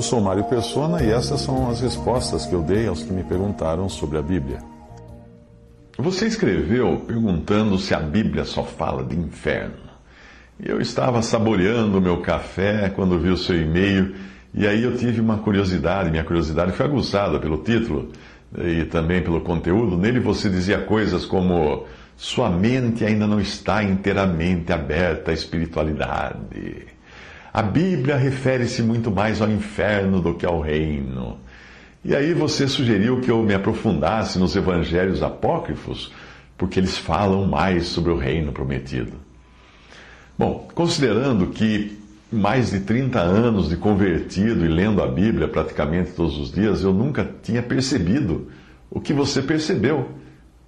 Eu sou Mário Persona e essas são as respostas que eu dei aos que me perguntaram sobre a Bíblia. Você escreveu perguntando se a Bíblia só fala de inferno. Eu estava saboreando o meu café quando vi o seu e-mail e aí eu tive uma curiosidade. Minha curiosidade foi aguçada pelo título e também pelo conteúdo. Nele você dizia coisas como: Sua mente ainda não está inteiramente aberta à espiritualidade. A Bíblia refere-se muito mais ao inferno do que ao reino. E aí você sugeriu que eu me aprofundasse nos evangelhos apócrifos, porque eles falam mais sobre o reino prometido. Bom, considerando que mais de 30 anos de convertido e lendo a Bíblia praticamente todos os dias, eu nunca tinha percebido o que você percebeu,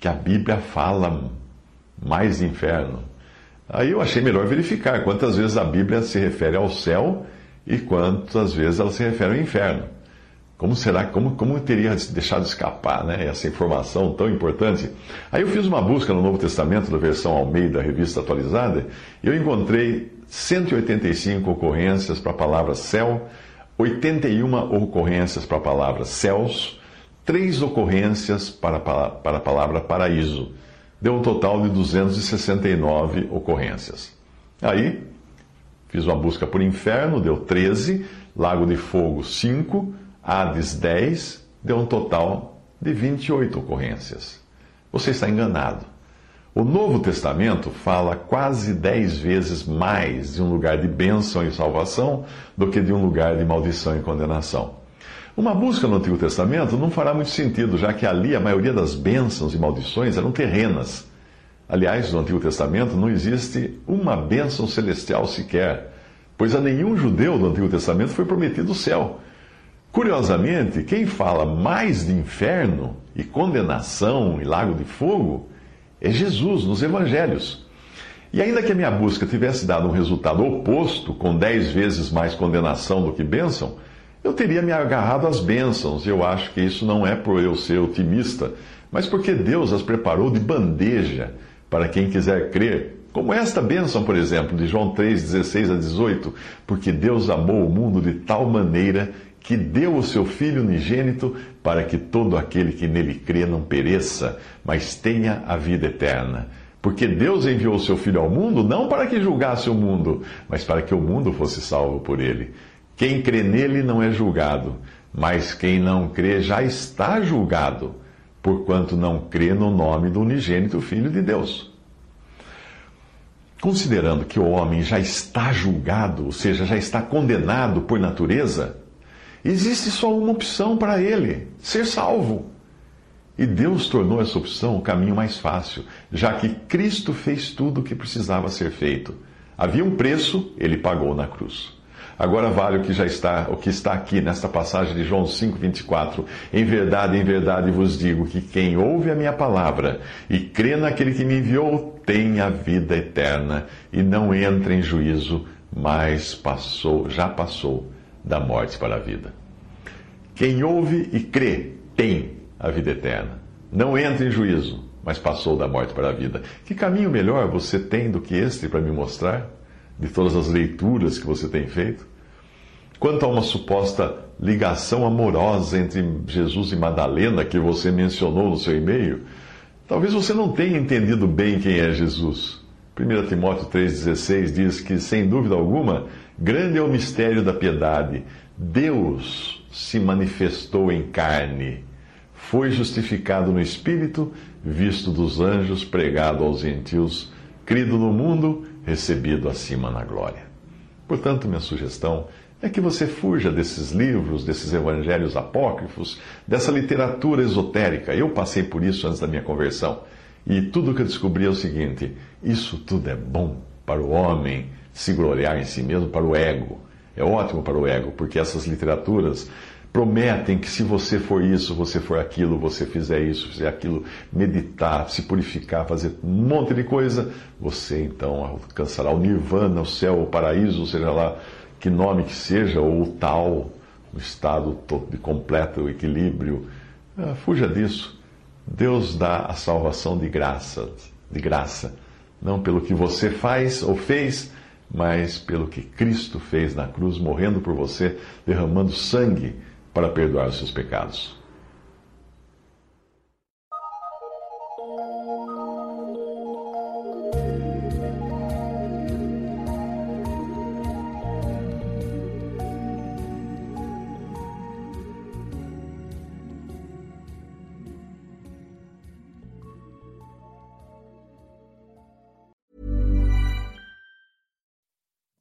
que a Bíblia fala mais de inferno. Aí eu achei melhor verificar quantas vezes a Bíblia se refere ao céu e quantas vezes ela se refere ao inferno. Como será, como, como teria deixado escapar né, essa informação tão importante? Aí eu fiz uma busca no Novo Testamento, da versão Almeida, revista atualizada, e eu encontrei 185 ocorrências para a palavra céu, 81 ocorrências para a palavra céus, 3 ocorrências para, para a palavra paraíso. Deu um total de 269 ocorrências. Aí, fiz uma busca por inferno, deu 13, Lago de Fogo, 5, Hades 10 deu um total de 28 ocorrências. Você está enganado. O Novo Testamento fala quase 10 vezes mais de um lugar de bênção e salvação do que de um lugar de maldição e condenação. Uma busca no Antigo Testamento não fará muito sentido, já que ali a maioria das bênçãos e maldições eram terrenas. Aliás, no Antigo Testamento não existe uma bênção celestial sequer, pois a nenhum judeu do Antigo Testamento foi prometido o céu. Curiosamente, quem fala mais de inferno e condenação e lago de fogo é Jesus nos evangelhos. E ainda que a minha busca tivesse dado um resultado oposto, com dez vezes mais condenação do que bênção, eu teria me agarrado às bênçãos. E eu acho que isso não é por eu ser otimista, mas porque Deus as preparou de bandeja para quem quiser crer. Como esta bênção, por exemplo, de João 3, 16 a 18, porque Deus amou o mundo de tal maneira que deu o seu Filho unigênito para que todo aquele que nele crê não pereça, mas tenha a vida eterna. Porque Deus enviou o seu Filho ao mundo não para que julgasse o mundo, mas para que o mundo fosse salvo por ele. Quem crê nele não é julgado, mas quem não crê já está julgado, porquanto não crê no nome do unigênito Filho de Deus. Considerando que o homem já está julgado, ou seja, já está condenado por natureza, Existe só uma opção para ele: ser salvo. E Deus tornou essa opção o caminho mais fácil, já que Cristo fez tudo o que precisava ser feito. Havia um preço, ele pagou na cruz. Agora vale o que já está, o que está aqui nesta passagem de João 5:24. Em verdade, em verdade vos digo que quem ouve a minha palavra e crê naquele que me enviou tem a vida eterna e não entra em juízo, mas passou, já passou da morte para a vida. Quem ouve e crê tem a vida eterna. Não entra em juízo, mas passou da morte para a vida. Que caminho melhor você tem do que este para me mostrar, de todas as leituras que você tem feito? Quanto a uma suposta ligação amorosa entre Jesus e Madalena que você mencionou no seu e-mail, talvez você não tenha entendido bem quem é Jesus. 1 Timóteo 3,16 diz que, sem dúvida alguma, grande é o mistério da piedade. Deus se manifestou em carne, foi justificado no Espírito, visto dos anjos, pregado aos gentios, crido no mundo, recebido acima na glória. Portanto, minha sugestão é que você fuja desses livros, desses evangelhos apócrifos, dessa literatura esotérica. Eu passei por isso antes da minha conversão. E tudo que eu descobri é o seguinte: isso tudo é bom, para o homem se gloriar em si mesmo, para o ego. É ótimo para o ego, porque essas literaturas prometem que se você for isso, você for aquilo, você fizer isso, fizer aquilo, meditar, se purificar, fazer um monte de coisa, você então alcançará o nirvana, o céu, o paraíso, seja lá que nome que seja, ou tal, o estado de completo equilíbrio. Ah, fuja disso. Deus dá a salvação de graça, de graça, não pelo que você faz ou fez, mas pelo que Cristo fez na cruz, morrendo por você, derramando sangue para perdoar os seus pecados.